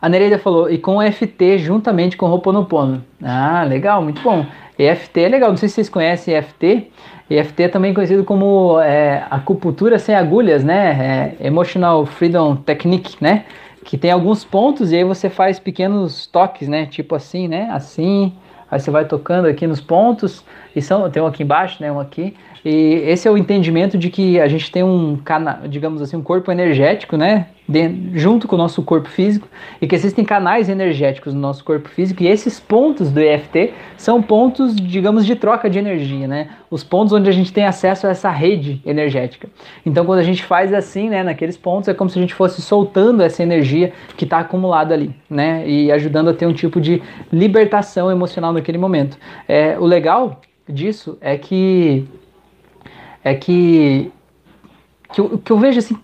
A Nereida falou, e com EFT juntamente com Roponopono. Ah, legal, muito bom. EFT é legal, não sei se vocês conhecem EFT. EFT é também conhecido como é, acupuntura sem agulhas, né? É, Emotional Freedom Technique, né? Que tem alguns pontos e aí você faz pequenos toques, né? Tipo assim, né? Assim, aí você vai tocando aqui nos pontos e são tem um aqui embaixo, né? Um aqui e esse é o entendimento de que a gente tem um, digamos assim, um corpo energético, né? De, junto com o nosso corpo físico, e que existem canais energéticos no nosso corpo físico, e esses pontos do EFT são pontos, digamos, de troca de energia, né? Os pontos onde a gente tem acesso a essa rede energética. Então, quando a gente faz assim, né, naqueles pontos, é como se a gente fosse soltando essa energia que está acumulada ali, né? E ajudando a ter um tipo de libertação emocional naquele momento. É, o legal disso é que é que, que, eu, que eu vejo assim,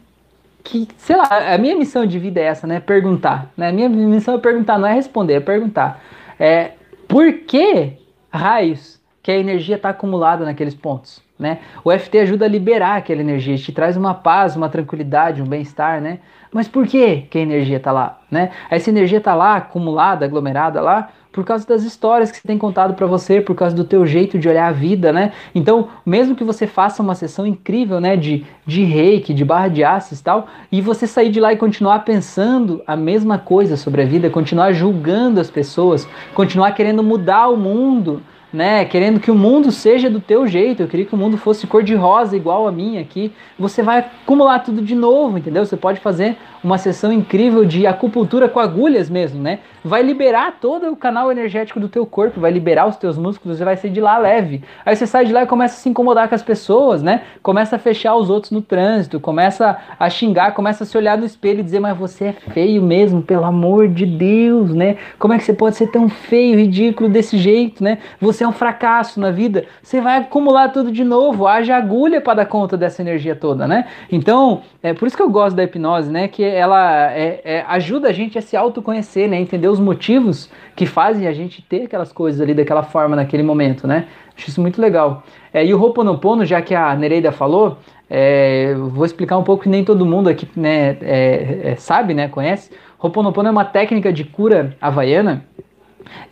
que, sei lá, a minha missão de vida é essa, né? Perguntar. Né? A minha missão é perguntar, não é responder, é perguntar. É, por que raios que a energia está acumulada naqueles pontos? Né? O FT ajuda a liberar aquela energia, te traz uma paz, uma tranquilidade, um bem-estar, né? Mas por que, que a energia está lá? Né? Essa energia está lá, acumulada, aglomerada lá, por causa das histórias que você tem contado para você, por causa do teu jeito de olhar a vida, né? Então, mesmo que você faça uma sessão incrível, né, de, de reiki, de barra de aços e tal, e você sair de lá e continuar pensando a mesma coisa sobre a vida, continuar julgando as pessoas, continuar querendo mudar o mundo, né, querendo que o mundo seja do teu jeito, eu queria que o mundo fosse cor de rosa igual a minha aqui, você vai acumular tudo de novo, entendeu? Você pode fazer uma sessão incrível de acupuntura com agulhas mesmo, né? Vai liberar todo o canal energético do teu corpo, vai liberar os teus músculos e vai sair de lá leve. Aí você sai de lá e começa a se incomodar com as pessoas, né? Começa a fechar os outros no trânsito, começa a xingar, começa a se olhar no espelho e dizer, mas você é feio mesmo, pelo amor de Deus, né? Como é que você pode ser tão feio, ridículo desse jeito, né? Você é um fracasso na vida. Você vai acumular tudo de novo, haja agulha para dar conta dessa energia toda, né? Então, é por isso que eu gosto da hipnose, né? Que ela é, é, ajuda a gente a se autoconhecer, né? Entender os motivos que fazem a gente ter aquelas coisas ali daquela forma naquele momento, né? Acho isso muito legal. É, e o Ho'oponopono, já que a Nereida falou, é, vou explicar um pouco que nem todo mundo aqui né, é, é sabe, né, conhece. Ho'oponopono é uma técnica de cura havaiana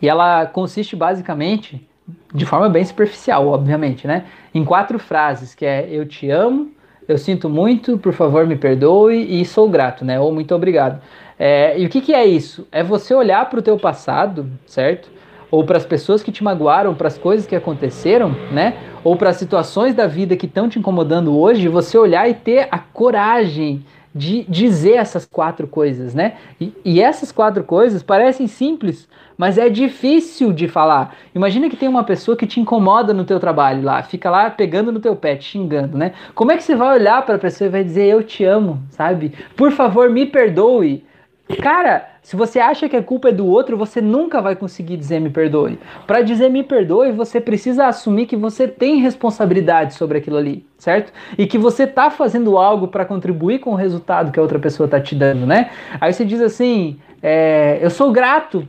e ela consiste basicamente, de forma bem superficial, obviamente, né, em quatro frases, que é eu te amo, eu sinto muito, por favor me perdoe e sou grato, né? Ou muito obrigado. É, e o que, que é isso? É você olhar para o teu passado, certo? Ou para as pessoas que te magoaram, para as coisas que aconteceram, né? Ou para as situações da vida que estão te incomodando hoje, você olhar e ter a coragem de dizer essas quatro coisas, né? E, e essas quatro coisas parecem simples, mas é difícil de falar. Imagina que tem uma pessoa que te incomoda no teu trabalho lá, fica lá pegando no teu pé, te xingando, né? Como é que você vai olhar para a pessoa e vai dizer eu te amo, sabe? Por favor, me perdoe. Cara, se você acha que a culpa é do outro, você nunca vai conseguir dizer me perdoe. Para dizer me perdoe, você precisa assumir que você tem responsabilidade sobre aquilo ali, certo? E que você tá fazendo algo para contribuir com o resultado que a outra pessoa tá te dando, né? Aí você diz assim: é, eu sou grato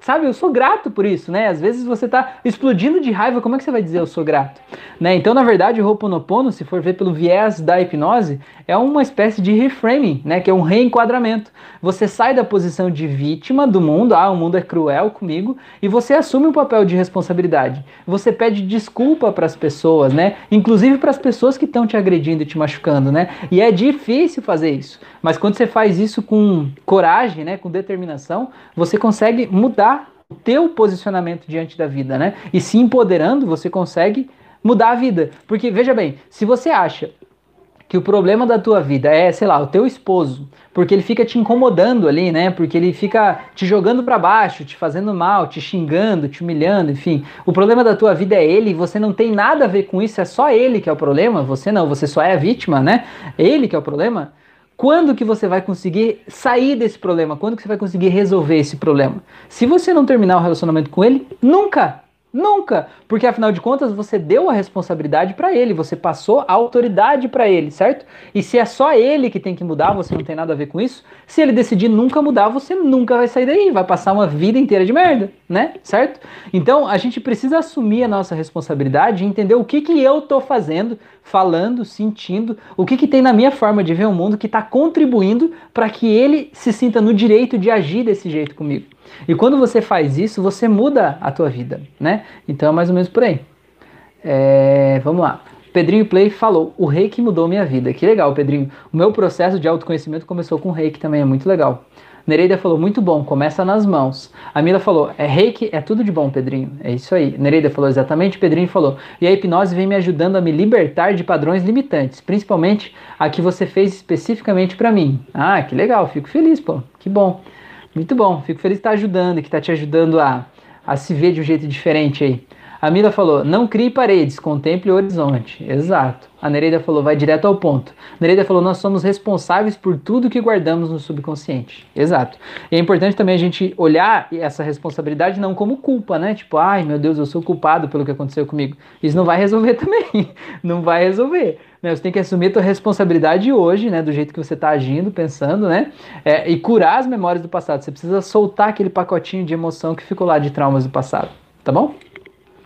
sabe, eu sou grato por isso, né? Às vezes você tá explodindo de raiva, como é que você vai dizer eu sou grato? Né? Então, na verdade, o Ho'oponopono, se for ver pelo viés da hipnose, é uma espécie de reframing, né? Que é um reenquadramento. Você sai da posição de vítima do mundo, ah, o mundo é cruel comigo, e você assume um papel de responsabilidade. Você pede desculpa para as pessoas, né? Inclusive para as pessoas que estão te agredindo e te machucando, né? E é difícil fazer isso, mas quando você faz isso com coragem, né, com determinação, você consegue mudar mudar o teu posicionamento diante da vida, né? E se empoderando, você consegue mudar a vida. Porque veja bem, se você acha que o problema da tua vida é, sei lá, o teu esposo, porque ele fica te incomodando ali, né? Porque ele fica te jogando para baixo, te fazendo mal, te xingando, te humilhando, enfim. O problema da tua vida é ele, você não tem nada a ver com isso, é só ele que é o problema, você não, você só é a vítima, né? Ele que é o problema. Quando que você vai conseguir sair desse problema? Quando que você vai conseguir resolver esse problema? Se você não terminar o relacionamento com ele, nunca Nunca, porque afinal de contas você deu a responsabilidade para ele, você passou a autoridade para ele, certo? E se é só ele que tem que mudar, você não tem nada a ver com isso. Se ele decidir nunca mudar, você nunca vai sair daí, vai passar uma vida inteira de merda, né? Certo? Então a gente precisa assumir a nossa responsabilidade e entender o que que eu tô fazendo, falando, sentindo, o que que tem na minha forma de ver o mundo que está contribuindo para que ele se sinta no direito de agir desse jeito comigo. E quando você faz isso, você muda a tua vida, né? Então é mais ou menos por aí. É, vamos lá. Pedrinho Play falou: o reiki mudou minha vida. Que legal, Pedrinho. O meu processo de autoconhecimento começou com reiki também, é muito legal. Nereida falou: muito bom, começa nas mãos. A Mila falou: é reiki, é tudo de bom, Pedrinho. É isso aí. Nereida falou exatamente, Pedrinho falou: e a hipnose vem me ajudando a me libertar de padrões limitantes, principalmente a que você fez especificamente para mim. Ah, que legal, fico feliz, pô, que bom. Muito bom, fico feliz que está ajudando, que está te ajudando a, a se ver de um jeito diferente aí. A Mila falou: não crie paredes, contemple o horizonte. Exato. A Nereida falou: vai direto ao ponto. A Nereida falou: nós somos responsáveis por tudo que guardamos no subconsciente. Exato. E é importante também a gente olhar essa responsabilidade não como culpa, né? Tipo, ai meu Deus, eu sou culpado pelo que aconteceu comigo. Isso não vai resolver <laughs> também. não vai resolver. Né? Você tem que assumir a tua responsabilidade hoje, né? Do jeito que você está agindo, pensando, né? É, e curar as memórias do passado. Você precisa soltar aquele pacotinho de emoção que ficou lá de traumas do passado. Tá bom?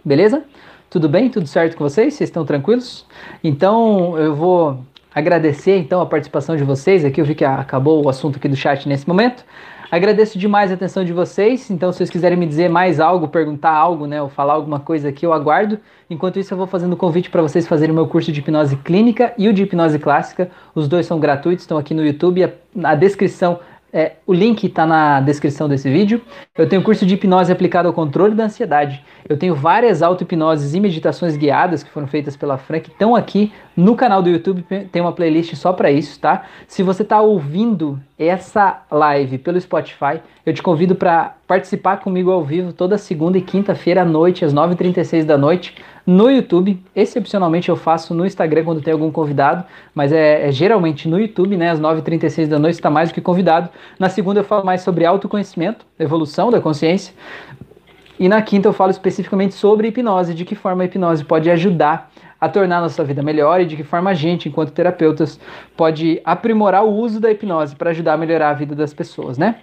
Beleza? Tudo bem? Tudo certo com vocês? Vocês estão tranquilos? Então eu vou agradecer então a participação de vocês aqui. Eu vi que acabou o assunto aqui do chat nesse momento. Agradeço demais a atenção de vocês. Então, se vocês quiserem me dizer mais algo, perguntar algo, né, ou falar alguma coisa aqui, eu aguardo. Enquanto isso, eu vou fazendo o convite para vocês fazerem o meu curso de hipnose clínica e o de hipnose clássica. Os dois são gratuitos, estão aqui no YouTube. Na descrição é, o link está na descrição desse vídeo. Eu tenho curso de hipnose aplicado ao controle da ansiedade. Eu tenho várias auto-hipnoses e meditações guiadas que foram feitas pela Fran, que estão aqui no canal do YouTube. Tem uma playlist só para isso, tá? Se você está ouvindo essa live pelo Spotify, eu te convido para participar comigo ao vivo toda segunda e quinta-feira à noite, às 9h36 da noite, no YouTube. Excepcionalmente eu faço no Instagram quando tem algum convidado, mas é, é geralmente no YouTube, né? Às 9h36 da noite está mais do que convidado. Na segunda eu falo mais sobre autoconhecimento, evolução da consciência. E na quinta eu falo especificamente sobre hipnose, de que forma a hipnose pode ajudar a tornar a nossa vida melhor e de que forma a gente, enquanto terapeutas, pode aprimorar o uso da hipnose para ajudar a melhorar a vida das pessoas, né?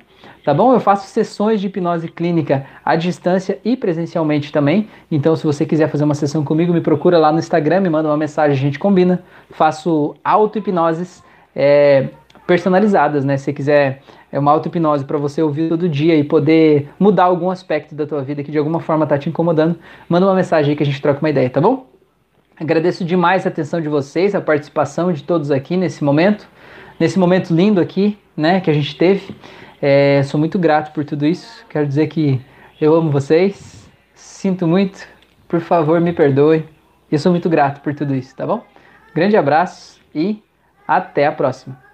Tá bom? Eu faço sessões de hipnose clínica à distância e presencialmente também. Então, se você quiser fazer uma sessão comigo, me procura lá no Instagram, me manda uma mensagem, a gente combina. Faço auto-hipnoses é, personalizadas, né? Se você quiser é uma auto-hipnose para você ouvir todo dia e poder mudar algum aspecto da tua vida que de alguma forma tá te incomodando, manda uma mensagem aí que a gente troca uma ideia, tá bom? Agradeço demais a atenção de vocês, a participação de todos aqui nesse momento, nesse momento lindo aqui, né, que a gente teve. É, sou muito grato por tudo isso. Quero dizer que eu amo vocês, sinto muito, por favor me perdoe. Eu sou muito grato por tudo isso, tá bom? Grande abraço e até a próxima.